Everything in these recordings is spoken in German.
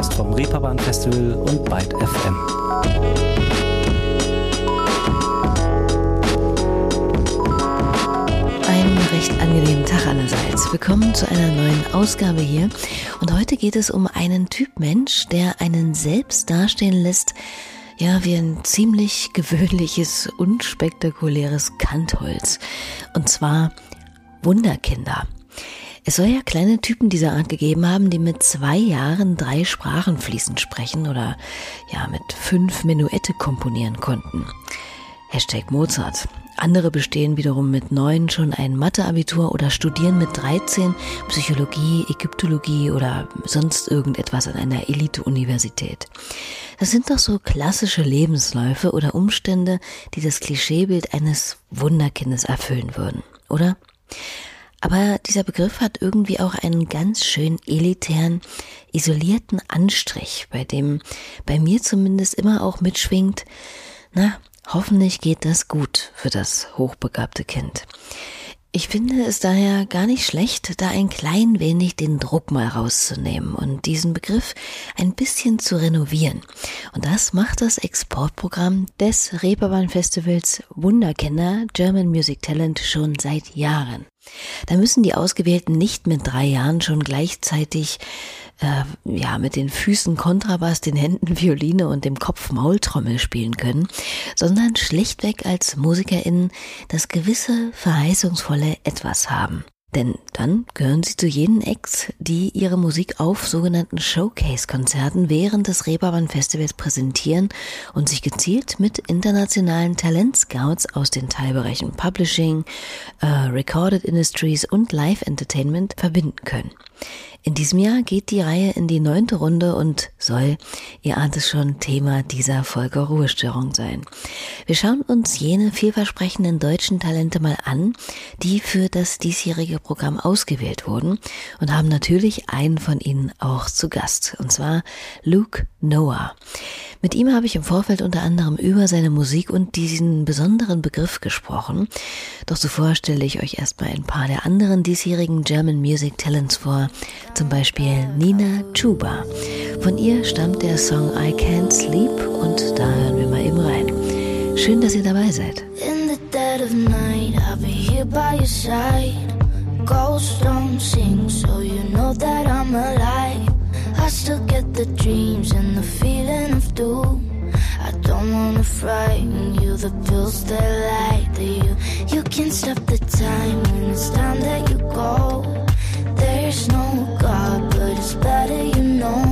Podcast vom Reeperbahn Festival und Byte FM. Einen recht angenehmen Tag allerseits. Willkommen zu einer neuen Ausgabe hier. Und heute geht es um einen Typ Mensch, der einen selbst dastehen lässt, ja, wie ein ziemlich gewöhnliches, unspektakuläres Kantholz. Und zwar Wunderkinder. Es soll ja kleine Typen dieser Art gegeben haben, die mit zwei Jahren drei Sprachen fließend sprechen oder ja mit fünf Menuette komponieren konnten. Hashtag Mozart. Andere bestehen wiederum mit neun schon ein Matheabitur oder studieren mit 13 Psychologie, Ägyptologie oder sonst irgendetwas an einer Elite-Universität. Das sind doch so klassische Lebensläufe oder Umstände, die das Klischeebild eines Wunderkindes erfüllen würden, oder? Aber dieser Begriff hat irgendwie auch einen ganz schön elitären, isolierten Anstrich, bei dem bei mir zumindest immer auch mitschwingt, na, hoffentlich geht das gut für das hochbegabte Kind. Ich finde es daher gar nicht schlecht, da ein klein wenig den Druck mal rauszunehmen und diesen Begriff ein bisschen zu renovieren. Und das macht das Exportprogramm des Reeperbahn Festivals Wunderkinder German Music Talent schon seit Jahren. Da müssen die Ausgewählten nicht mit drei Jahren schon gleichzeitig äh, ja mit den Füßen Kontrabass, den Händen Violine und dem Kopf Maultrommel spielen können, sondern schlichtweg als MusikerInnen das gewisse verheißungsvolle Etwas haben. Denn dann gehören sie zu jenen Acts, die ihre Musik auf sogenannten Showcase-Konzerten während des Reeperbahn Festivals präsentieren und sich gezielt mit internationalen Talentscouts aus den Teilbereichen Publishing, äh, Recorded Industries und Live Entertainment verbinden können. In diesem Jahr geht die Reihe in die neunte Runde und soll, ihr ahnt es schon, Thema dieser Folge Ruhestörung sein. Wir schauen uns jene vielversprechenden deutschen Talente mal an, die für das diesjährige Programm ausgewählt wurden und haben natürlich einen von ihnen auch zu Gast, und zwar Luke Noah. Mit ihm habe ich im Vorfeld unter anderem über seine Musik und diesen besonderen Begriff gesprochen. Doch zuvor stelle ich euch erstmal ein paar der anderen diesjährigen German Music Talents vor, zum Beispiel Nina Chuba. Von ihr stammt der Song I Can't Sleep und da hören wir mal eben rein. Schön, dass ihr dabei seid. In the dead of night, I'll be here by your side. Ghosts don't sing, so you know that I'm alive. I still get the dreams and the feeling of doom. I don't wanna frighten you, the pills that lie to you. You can stop the time when it's time that you go. There's no God, but it's better you know.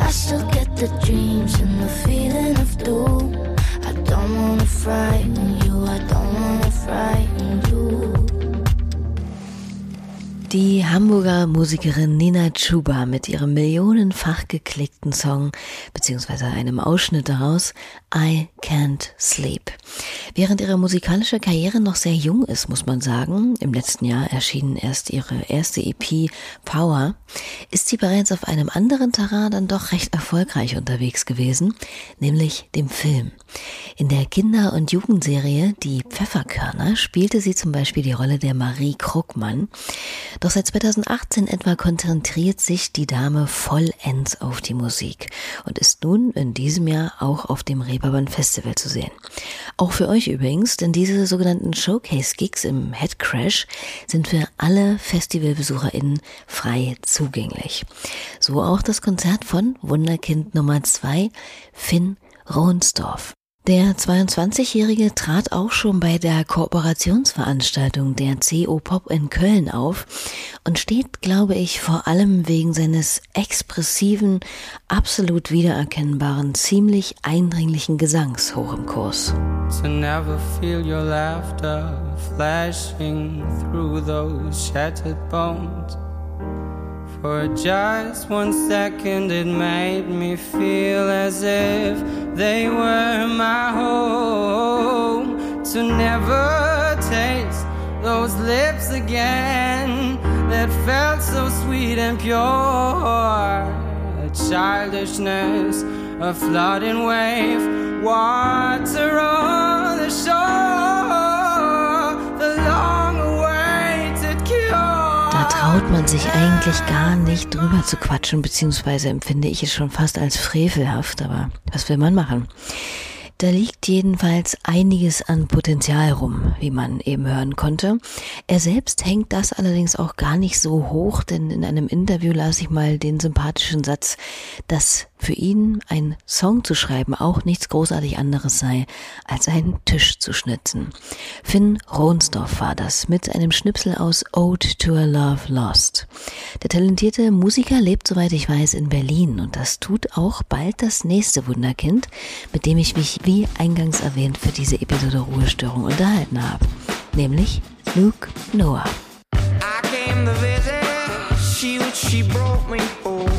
I still get the dreams and the feeling of doom. I don't wanna frighten you, I don't wanna frighten you. Die Hamburger Musikerin Nina Chuba mit ihrem millionenfach geklickten Song beziehungsweise einem Ausschnitt daraus I Can't Sleep. Während ihre musikalische Karriere noch sehr jung ist, muss man sagen, im letzten Jahr erschien erst ihre erste EP Power, ist sie bereits auf einem anderen Terrain dann doch recht erfolgreich unterwegs gewesen, nämlich dem Film. In der Kinder- und Jugendserie Die Pfefferkörner spielte sie zum Beispiel die Rolle der Marie Kruckmann. Doch seit 2018 etwa konzentriert sich die Dame vollends auf die Musik und ist nun in diesem Jahr auch auf dem Reeperbahn Festival zu sehen. Auch für euch übrigens, denn diese sogenannten Showcase-Gigs im Head Crash sind für alle FestivalbesucherInnen frei zugänglich. So auch das Konzert von Wunderkind Nummer 2, Finn Rohnsdorf. Der 22-Jährige trat auch schon bei der Kooperationsveranstaltung der CO Pop in Köln auf und steht, glaube ich, vor allem wegen seines expressiven, absolut wiedererkennbaren, ziemlich eindringlichen Gesangs hoch im Kurs. To never feel your laughter flashing through those shattered bones. For just one second, it made me feel as if they were my home. To never taste those lips again that felt so sweet and pure. A childishness, a flooding wave, water on the shore. Traut man sich eigentlich gar nicht drüber zu quatschen, beziehungsweise empfinde ich es schon fast als frevelhaft, aber was will man machen? Da liegt jedenfalls einiges an Potenzial rum, wie man eben hören konnte. Er selbst hängt das allerdings auch gar nicht so hoch, denn in einem Interview las ich mal den sympathischen Satz, dass für ihn ein Song zu schreiben auch nichts großartig anderes sei, als einen Tisch zu schnitzen. Finn Ronsdorf war das mit einem Schnipsel aus Ode to a Love Lost. Der talentierte Musiker lebt, soweit ich weiß, in Berlin und das tut auch bald das nächste Wunderkind, mit dem ich mich, wie eingangs erwähnt, für diese Episode Ruhestörung unterhalten habe, nämlich Luke Noah. She, brought me die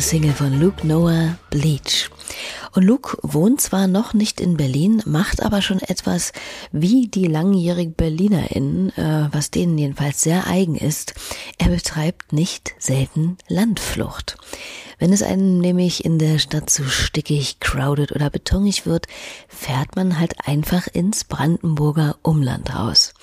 aktuelle Single von Luke Noah, Bleach. Und Luke wohnt zwar noch nicht in Berlin, macht aber schon etwas wie die langjährigen BerlinerInnen, äh, was denen jedenfalls sehr eigen ist. Er betreibt nicht selten Landflucht. Wenn es einem nämlich in der Stadt zu stickig, crowded oder betonig wird, fährt man halt einfach ins Brandenburger Umland raus.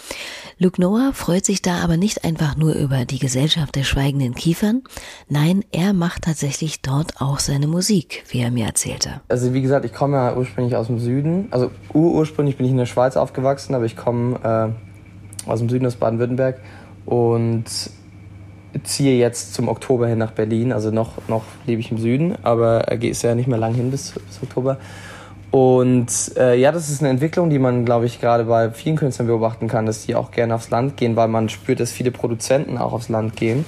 Luke Noah freut sich da aber nicht einfach nur über die Gesellschaft der schweigenden Kiefern. Nein, er macht tatsächlich dort auch seine Musik, wie er mir erzählte. Also wie gesagt, ich komme ja ursprünglich aus dem Süden. Also ursprünglich bin ich in der Schweiz aufgewachsen, aber ich komme äh, aus dem Süden, aus Baden-Württemberg. Und ziehe jetzt zum Oktober hin nach Berlin. Also noch, noch lebe ich im Süden, aber ist ja nicht mehr lang hin bis, bis Oktober. Und äh, ja, das ist eine Entwicklung, die man, glaube ich, gerade bei vielen Künstlern beobachten kann, dass die auch gerne aufs Land gehen, weil man spürt, dass viele Produzenten auch aufs Land gehen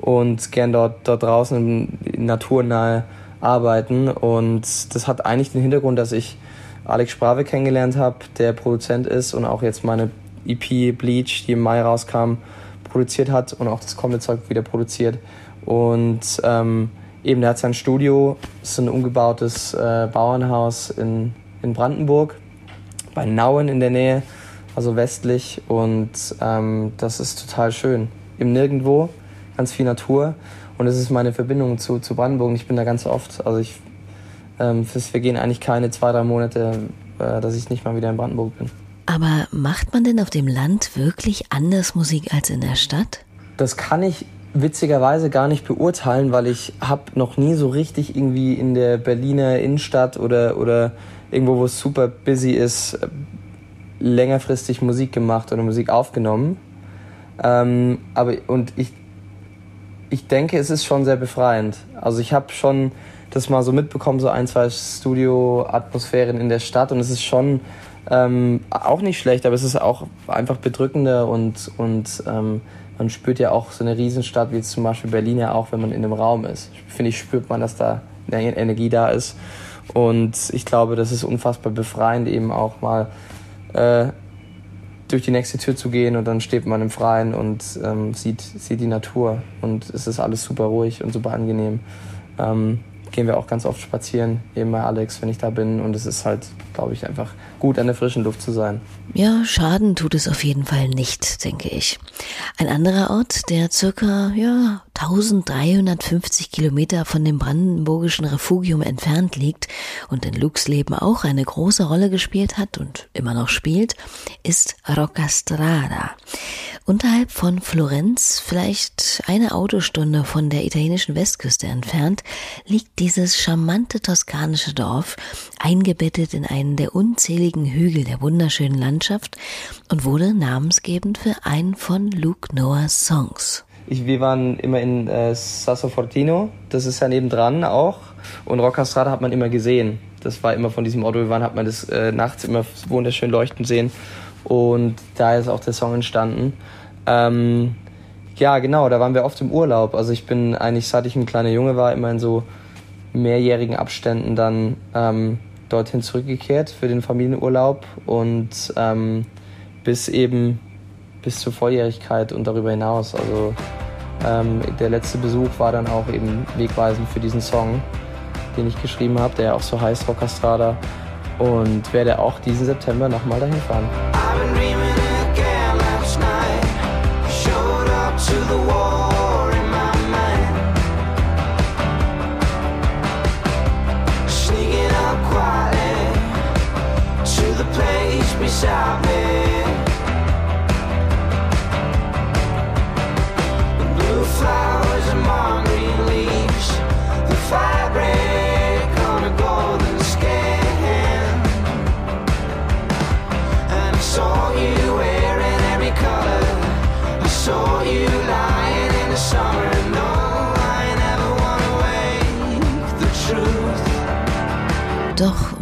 und gern dort, dort draußen naturnahe arbeiten. Und das hat eigentlich den Hintergrund, dass ich Alex Sprave kennengelernt habe, der Produzent ist und auch jetzt meine EP Bleach, die im Mai rauskam, produziert hat und auch das kommende Zeug wieder produziert. Und ähm, eben, der hat sein Studio, ist ein umgebautes äh, Bauernhaus in, in Brandenburg, bei Nauen in der Nähe, also westlich. Und ähm, das ist total schön. Im Nirgendwo, ganz viel Natur. Und das ist meine Verbindung zu, zu Brandenburg. Ich bin da ganz oft. Also ich, ähm, wir gehen eigentlich keine zwei, drei Monate, äh, dass ich nicht mal wieder in Brandenburg bin. Aber macht man denn auf dem Land wirklich anders Musik als in der Stadt? Das kann ich witzigerweise gar nicht beurteilen, weil ich habe noch nie so richtig irgendwie in der Berliner Innenstadt oder, oder irgendwo, wo es super busy ist, längerfristig Musik gemacht oder Musik aufgenommen. Ähm, aber und ich, ich denke, es ist schon sehr befreiend. Also ich habe schon das mal so mitbekommen, so ein, zwei Studio-Atmosphären in der Stadt und es ist schon ähm, auch nicht schlecht, aber es ist auch einfach bedrückender und, und ähm, man spürt ja auch so eine Riesenstadt wie zum Beispiel Berlin ja auch, wenn man in einem Raum ist. Finde ich, spürt man, dass da eine Energie da ist. Und ich glaube, das ist unfassbar befreiend, eben auch mal äh, durch die nächste Tür zu gehen und dann steht man im Freien und ähm, sieht, sieht die Natur und es ist alles super ruhig und super angenehm. Ähm, gehen wir auch ganz oft spazieren, eben bei Alex, wenn ich da bin. Und es ist halt, glaube ich, einfach gut, an der frischen Luft zu sein. Ja, Schaden tut es auf jeden Fall nicht, denke ich. Ein anderer Ort, der circa, ja, 1350 Kilometer von dem brandenburgischen Refugium entfernt liegt und in Lux Leben auch eine große Rolle gespielt hat und immer noch spielt, ist Roccastrada. Unterhalb von Florenz, vielleicht eine Autostunde von der italienischen Westküste entfernt, liegt dieses charmante toskanische Dorf, eingebettet in einen der unzähligen Hügel der wunderschönen Landschaft und wurde namensgebend für einen von Luke Noahs Songs. Ich, wir waren immer in äh, Sasso Fortino, das ist ja nebendran auch. Und Roccastrada hat man immer gesehen. Das war immer von diesem Ort, wo wir waren, hat man das äh, nachts immer wunderschön leuchten sehen. Und da ist auch der Song entstanden. Ähm, ja, genau, da waren wir oft im Urlaub. Also ich bin eigentlich, seit ich ein kleiner Junge war, immer in so mehrjährigen Abständen dann ähm, dorthin zurückgekehrt für den Familienurlaub und ähm, bis eben bis zur Volljährigkeit und darüber hinaus. Also ähm, der letzte Besuch war dann auch eben wegweisend für diesen Song, den ich geschrieben habe, der auch so heißt Rockastrada und werde auch diesen September nochmal dahin fahren.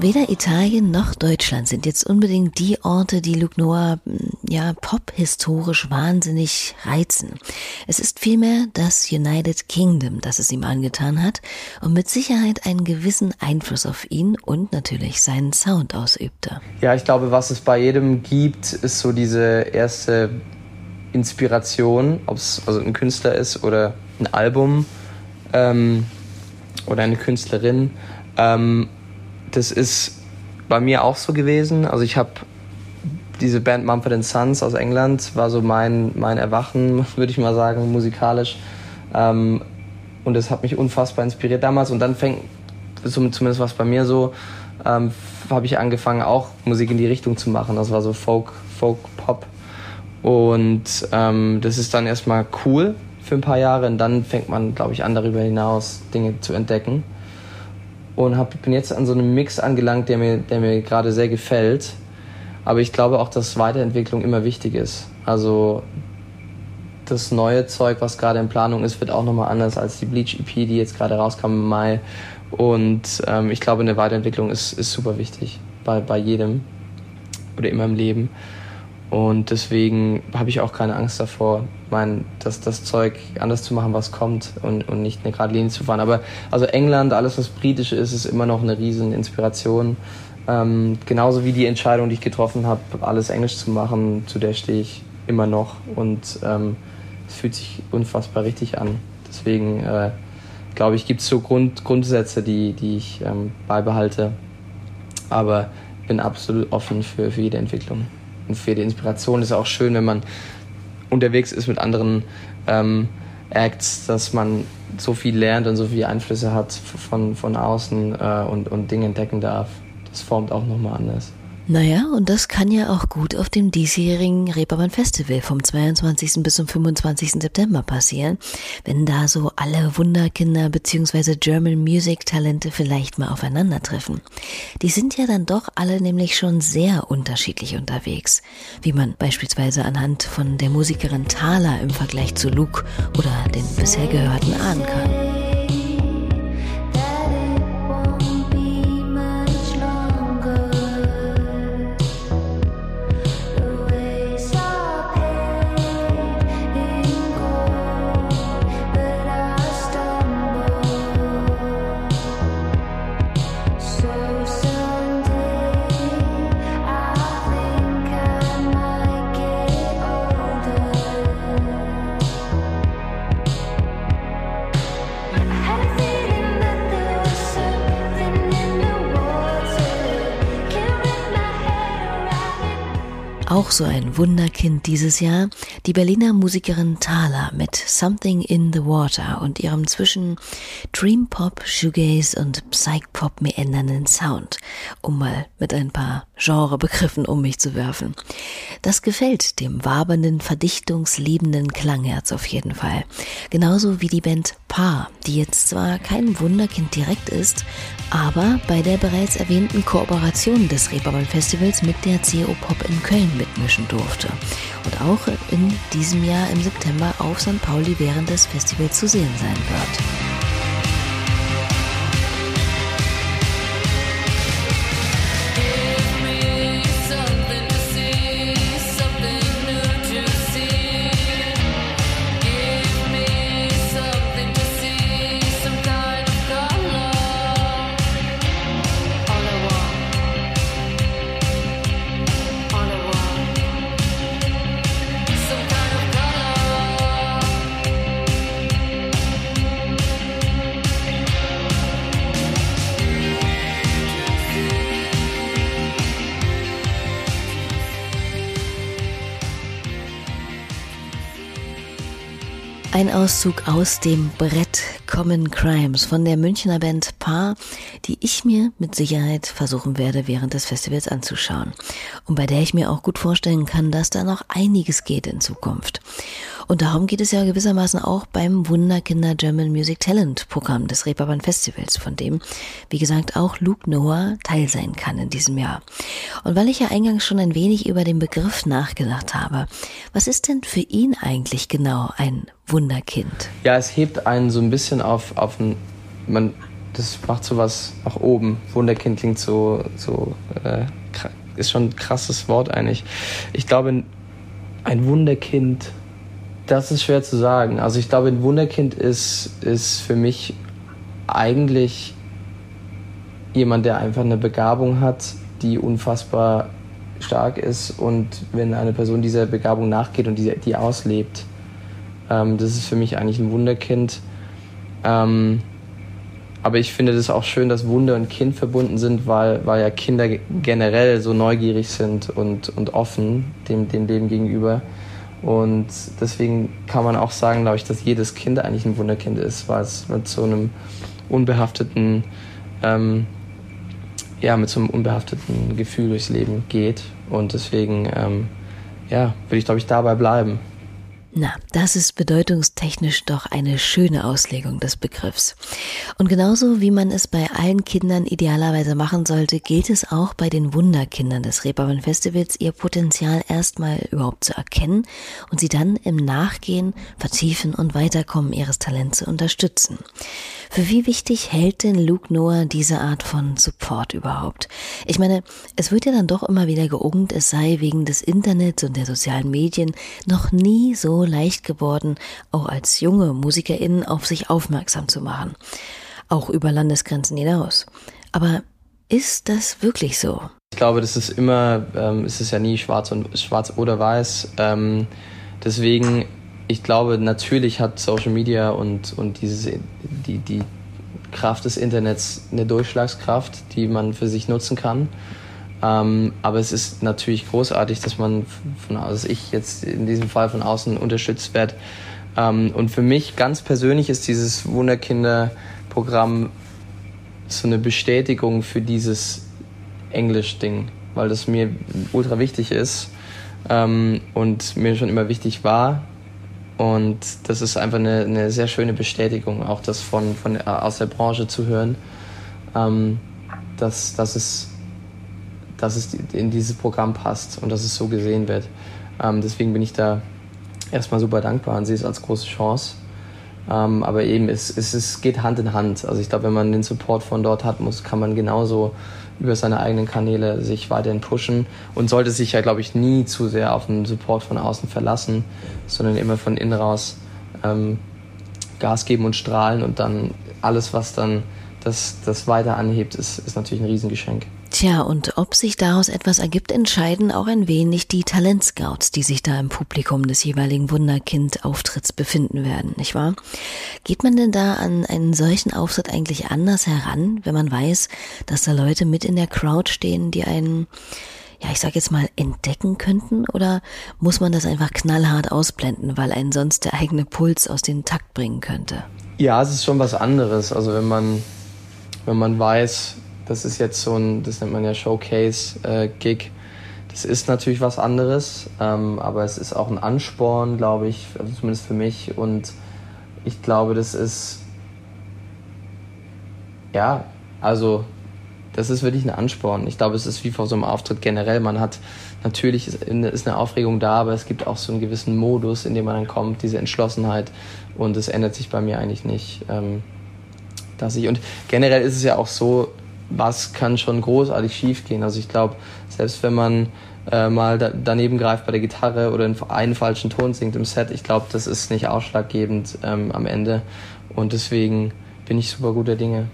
Weder Italien noch Deutschland sind jetzt unbedingt die Orte, die Luke Noah hm, ja pop-historisch wahnsinnig reizen. Es ist vielmehr das United Kingdom, das es ihm angetan hat und mit Sicherheit einen gewissen Einfluss auf ihn und natürlich seinen Sound ausübte. Ja, ich glaube, was es bei jedem gibt, ist so diese erste Inspiration, ob es also ein Künstler ist oder ein Album ähm, oder eine Künstlerin. Ähm, das ist bei mir auch so gewesen. Also ich habe diese Band Mumford Sons aus England, war so mein, mein Erwachen, würde ich mal sagen, musikalisch. Ähm, und das hat mich unfassbar inspiriert damals. Und dann fängt, zumindest was bei mir so, ähm, habe ich angefangen, auch Musik in die Richtung zu machen. Das war so Folk, Folk, Pop. Und ähm, das ist dann erstmal cool für ein paar Jahre. Und dann fängt man, glaube ich, an, darüber hinaus Dinge zu entdecken und hab, bin jetzt an so einem Mix angelangt, der mir, der mir gerade sehr gefällt. Aber ich glaube auch, dass Weiterentwicklung immer wichtig ist. Also das neue Zeug, was gerade in Planung ist, wird auch nochmal anders als die Bleach EP, die jetzt gerade rauskam im Mai. Und ähm, ich glaube, eine Weiterentwicklung ist, ist super wichtig bei, bei jedem oder immer im Leben. Und deswegen habe ich auch keine Angst davor, mein, das, das Zeug anders zu machen, was kommt und, und nicht eine gerade Linie zu fahren. Aber also England, alles was britisch ist, ist immer noch eine riesen Inspiration. Ähm, genauso wie die Entscheidung, die ich getroffen habe, alles Englisch zu machen, zu der stehe ich immer noch. Und ähm, es fühlt sich unfassbar richtig an. Deswegen äh, glaube ich, gibt es so Grund, Grundsätze, die, die ich ähm, beibehalte. Aber bin absolut offen für, für jede Entwicklung und für die Inspiration ist auch schön, wenn man unterwegs ist mit anderen ähm, Acts, dass man so viel lernt und so viele Einflüsse hat von, von außen äh, und, und Dinge entdecken darf. Das formt auch nochmal anders. Naja, und das kann ja auch gut auf dem diesjährigen Reeperbahn Festival vom 22. bis zum 25. September passieren, wenn da so alle Wunderkinder bzw. German Music Talente vielleicht mal aufeinandertreffen. Die sind ja dann doch alle nämlich schon sehr unterschiedlich unterwegs, wie man beispielsweise anhand von der Musikerin Thaler im Vergleich zu Luke oder den bisher gehörten ahnen kann. Auch so ein Wunderkind dieses Jahr, die Berliner Musikerin Thaler mit Something in the Water und ihrem zwischen Dream Pop, Shoegaze und Psych Pop meändernden Sound, um mal mit ein paar Genrebegriffen um mich zu werfen. Das gefällt dem wabernden, verdichtungsliebenden Klangherz auf jeden Fall. Genauso wie die Band Paar, die jetzt zwar kein Wunderkind direkt ist, aber bei der bereits erwähnten Kooperation des Reeperbahn Festivals mit der CO Pop in Köln mitmischen durfte und auch in diesem Jahr im September auf St. Pauli während des Festivals zu sehen sein wird. Auszug aus dem Brett Common Crimes von der Münchner Band Paar, die ich mir mit Sicherheit versuchen werde, während des Festivals anzuschauen. Und bei der ich mir auch gut vorstellen kann, dass da noch einiges geht in Zukunft. Und darum geht es ja gewissermaßen auch beim Wunderkinder German Music Talent Programm des Reeperbahn Festivals, von dem, wie gesagt, auch Luke Noah Teil sein kann in diesem Jahr. Und weil ich ja eingangs schon ein wenig über den Begriff nachgedacht habe, was ist denn für ihn eigentlich genau ein Wunderkind? Ja, es hebt einen so ein bisschen auf, auf ein, man, das macht so was nach oben. Wunderkind klingt so, so, äh, ist schon ein krasses Wort eigentlich. Ich glaube, ein Wunderkind das ist schwer zu sagen. Also ich glaube, ein Wunderkind ist, ist für mich eigentlich jemand, der einfach eine Begabung hat, die unfassbar stark ist und wenn eine Person dieser Begabung nachgeht und die, die auslebt, ähm, das ist für mich eigentlich ein Wunderkind. Ähm, aber ich finde das auch schön, dass Wunder und Kind verbunden sind, weil, weil ja Kinder generell so neugierig sind und, und offen dem, dem Leben gegenüber. Und deswegen kann man auch sagen, glaube ich, dass jedes Kind eigentlich ein Wunderkind ist, weil es mit so einem unbehafteten, ähm, ja, mit so einem unbehafteten Gefühl durchs Leben geht. Und deswegen, ähm, ja, würde ich, glaube ich, dabei bleiben. Na, das ist bedeutungstechnisch doch eine schöne Auslegung des Begriffs. Und genauso wie man es bei allen Kindern idealerweise machen sollte, gilt es auch bei den Wunderkindern des Reeperbahn Festivals, ihr Potenzial erstmal überhaupt zu erkennen und sie dann im Nachgehen, Vertiefen und Weiterkommen ihres Talents zu unterstützen. Für wie wichtig hält denn Luke Noah diese Art von Support überhaupt? Ich meine, es wird ja dann doch immer wieder geungt, es sei wegen des Internets und der sozialen Medien noch nie so leicht geworden, auch als junge MusikerInnen auf sich aufmerksam zu machen. Auch über Landesgrenzen hinaus. Aber ist das wirklich so? Ich glaube, das ist immer, ähm, es ist ja nie schwarz und schwarz oder weiß. Ähm, deswegen ich glaube, natürlich hat Social Media und, und dieses, die, die Kraft des Internets eine Durchschlagskraft, die man für sich nutzen kann. Ähm, aber es ist natürlich großartig, dass man von also ich jetzt in diesem Fall von außen unterstützt werde. Ähm, und für mich ganz persönlich ist dieses Wunderkinder-Programm so eine Bestätigung für dieses Englisch-Ding, weil das mir ultra wichtig ist ähm, und mir schon immer wichtig war und das ist einfach eine, eine sehr schöne Bestätigung, auch das von, von äh, aus der Branche zu hören, ähm, dass, dass, es, dass es in dieses Programm passt und dass es so gesehen wird. Ähm, deswegen bin ich da erstmal super dankbar und sehe es als große Chance. Ähm, aber eben, es, es, es geht Hand in Hand. Also ich glaube, wenn man den Support von dort hat, muss, kann man genauso über seine eigenen Kanäle sich weiterhin pushen und sollte sich ja, glaube ich, nie zu sehr auf den Support von außen verlassen, sondern immer von innen raus ähm, Gas geben und strahlen und dann alles, was dann das, das weiter anhebt, ist, ist natürlich ein Riesengeschenk. Tja, und ob sich daraus etwas ergibt, entscheiden auch ein wenig die Talentscouts, die sich da im Publikum des jeweiligen Wunderkind-Auftritts befinden werden, nicht wahr? Geht man denn da an einen solchen Auftritt eigentlich anders heran, wenn man weiß, dass da Leute mit in der Crowd stehen, die einen, ja, ich sag jetzt mal, entdecken könnten? Oder muss man das einfach knallhart ausblenden, weil einen sonst der eigene Puls aus dem Takt bringen könnte? Ja, es ist schon was anderes. Also wenn man, wenn man weiß, das ist jetzt so ein, das nennt man ja Showcase-Gig. Äh, das ist natürlich was anderes, ähm, aber es ist auch ein Ansporn, glaube ich, also zumindest für mich. Und ich glaube, das ist, ja, also das ist wirklich ein Ansporn. Ich glaube, es ist wie vor so einem Auftritt generell. Man hat natürlich ist eine Aufregung da, aber es gibt auch so einen gewissen Modus, in dem man dann kommt, diese Entschlossenheit. Und es ändert sich bei mir eigentlich nicht. Ähm, dass ich, und generell ist es ja auch so, was kann schon großartig schiefgehen. Also ich glaube, selbst wenn man äh, mal da, daneben greift bei der Gitarre oder einen falschen Ton singt im Set, ich glaube, das ist nicht ausschlaggebend ähm, am Ende. Und deswegen bin ich super guter Dinge,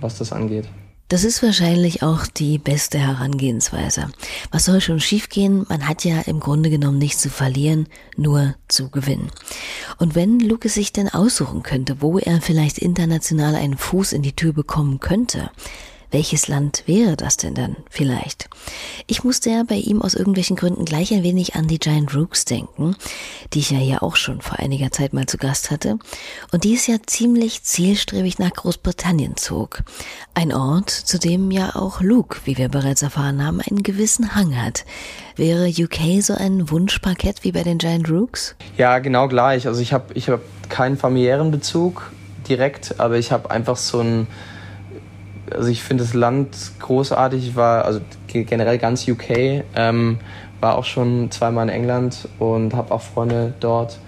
was das angeht. Das ist wahrscheinlich auch die beste Herangehensweise. Was soll schon schiefgehen? Man hat ja im Grunde genommen nichts zu verlieren, nur zu gewinnen. Und wenn Lucas sich denn aussuchen könnte, wo er vielleicht international einen Fuß in die Tür bekommen könnte, Welches Land wäre das denn dann vielleicht? Ich musste ja bei ihm aus irgendwelchen Gründen gleich ein wenig an die Giant Rooks denken, die ich ja hier auch schon vor einiger Zeit mal zu Gast hatte und die es ja ziemlich zielstrebig nach Großbritannien zog. Ein Ort, zu dem ja auch Luke, wie wir bereits erfahren haben, einen gewissen Hang hat. Wäre UK so ein Wunschparkett wie bei den Giant Rooks? Ja, genau gleich. Also ich habe ich hab keinen familiären Bezug direkt, aber ich habe einfach so ein also ich finde das Land großartig. War also generell ganz UK, ähm, war auch schon zweimal in England und habe auch Freunde dort.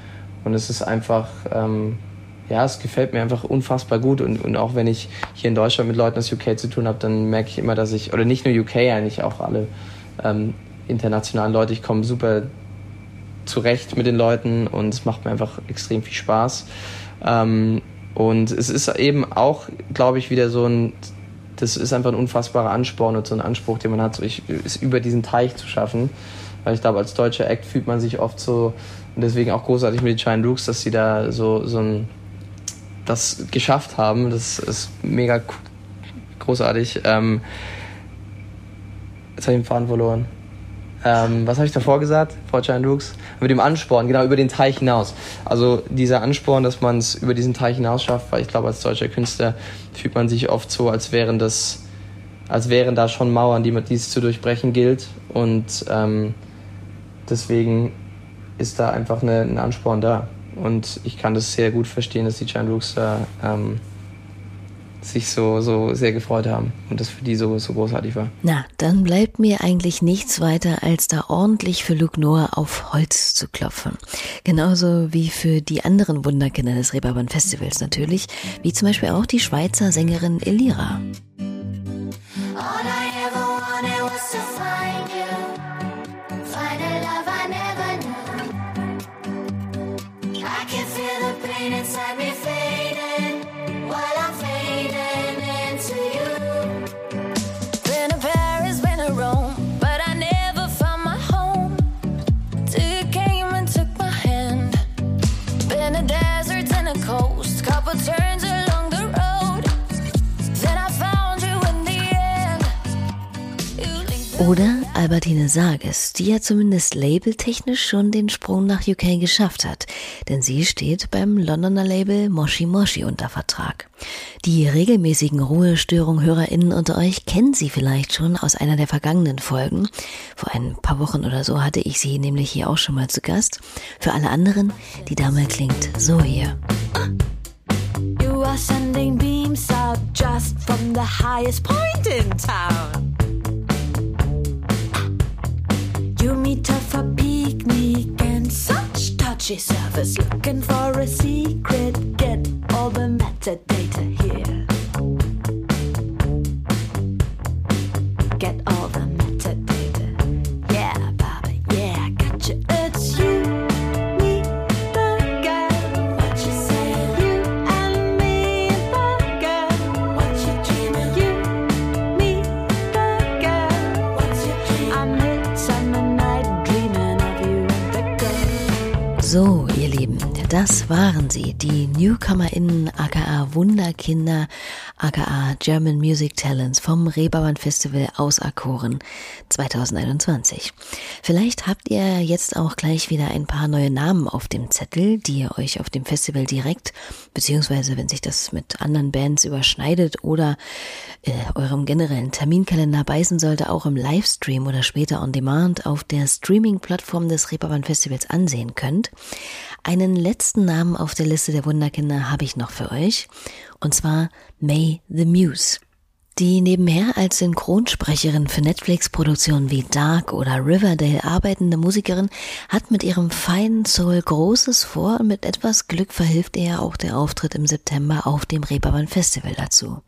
Und es ist einfach, ähm, ja, es gefällt mir einfach unfassbar gut. Und, und auch wenn ich hier in Deutschland mit Leuten aus UK zu tun habe, dann merke ich immer, dass ich, oder nicht nur UK, eigentlich auch alle ähm, internationalen Leute, ich komme super zurecht mit den Leuten und es macht mir einfach extrem viel Spaß. Ähm, und es ist eben auch, glaube ich, wieder so ein das ist einfach ein unfassbarer Ansporn und so ein Anspruch, den man hat, so ich, es über diesen Teich zu schaffen. Weil ich glaube, als deutscher Act fühlt man sich oft so, und deswegen auch großartig mit den Shine Rooks, dass sie da so, so ein, das geschafft haben. Das ist mega großartig. Ähm, jetzt habe ich den Faden verloren. Ähm, was habe ich davor gesagt? Giant Rooks? Mit dem Ansporn, genau, über den Teich hinaus. Also dieser Ansporn, dass man es über diesen Teich hinaus schafft, weil ich glaube, als deutscher Künstler fühlt man sich oft so, als wären das, als wären da schon Mauern, die, es zu durchbrechen gilt. Und ähm, deswegen ist da einfach eine, ein Ansporn da. Und ich kann das sehr gut verstehen, dass die Giant Rooks da ähm, sich so, so sehr gefreut haben und das für die so, so großartig war. Na, dann bleibt mir eigentlich nichts weiter, als da ordentlich für Luke Noah auf Holz zu klopfen. Genauso wie für die anderen Wunderkinder des Reeperbahn Festivals natürlich, wie zum Beispiel auch die Schweizer Sängerin Elira. Oder Albertine Sages, die ja zumindest labeltechnisch schon den Sprung nach UK geschafft hat, denn sie steht beim Londoner Label Moshi Moshi unter Vertrag. Die regelmäßigen Ruhestörung-HörerInnen unter euch kennen sie vielleicht schon aus einer der vergangenen Folgen. Vor ein paar Wochen oder so hatte ich sie nämlich hier auch schon mal zu Gast. Für alle anderen, die Dame klingt so hier. You are sending beams out just from the highest point in town. Touchy service. looking for a secret. Get all the metadata here. Get all So, ihr Lieben, das waren sie, die NewcomerInnen aka Wunderkinder aka German Music Talents vom Reeperbahn Festival aus Akoren 2021. Vielleicht habt ihr jetzt auch gleich wieder ein paar neue Namen auf dem Zettel, die ihr euch auf dem Festival direkt, beziehungsweise wenn sich das mit anderen Bands überschneidet oder äh, eurem generellen Terminkalender beißen sollte, auch im Livestream oder später on Demand auf der Streaming-Plattform des Reeperbahn Festivals ansehen könnt. Einen letzten Namen auf der Liste der Wunderkinder habe ich noch für euch, und zwar May the Muse. Die nebenher als Synchronsprecherin für Netflix-Produktionen wie Dark oder Riverdale arbeitende Musikerin hat mit ihrem feinen Soul Großes vor und mit etwas Glück verhilft ihr auch der Auftritt im September auf dem Reeperbahn Festival dazu.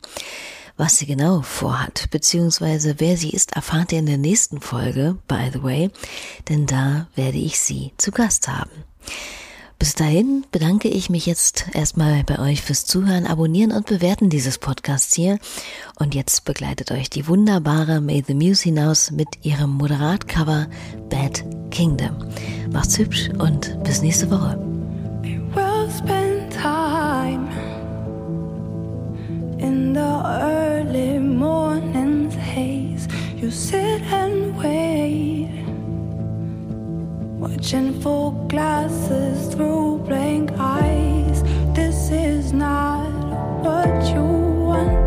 Was sie genau vorhat, beziehungsweise wer sie ist, erfahrt ihr in der nächsten Folge, by the way, denn da werde ich sie zu Gast haben. Bis dahin bedanke ich mich jetzt erstmal bei euch fürs Zuhören, Abonnieren und Bewerten dieses Podcasts hier. Und jetzt begleitet euch die wunderbare May the Muse hinaus mit ihrem Moderatcover Bad Kingdom. Macht's hübsch und bis nächste Woche. in the early morning You sit and wait, watching for glasses through blank eyes. This is not what you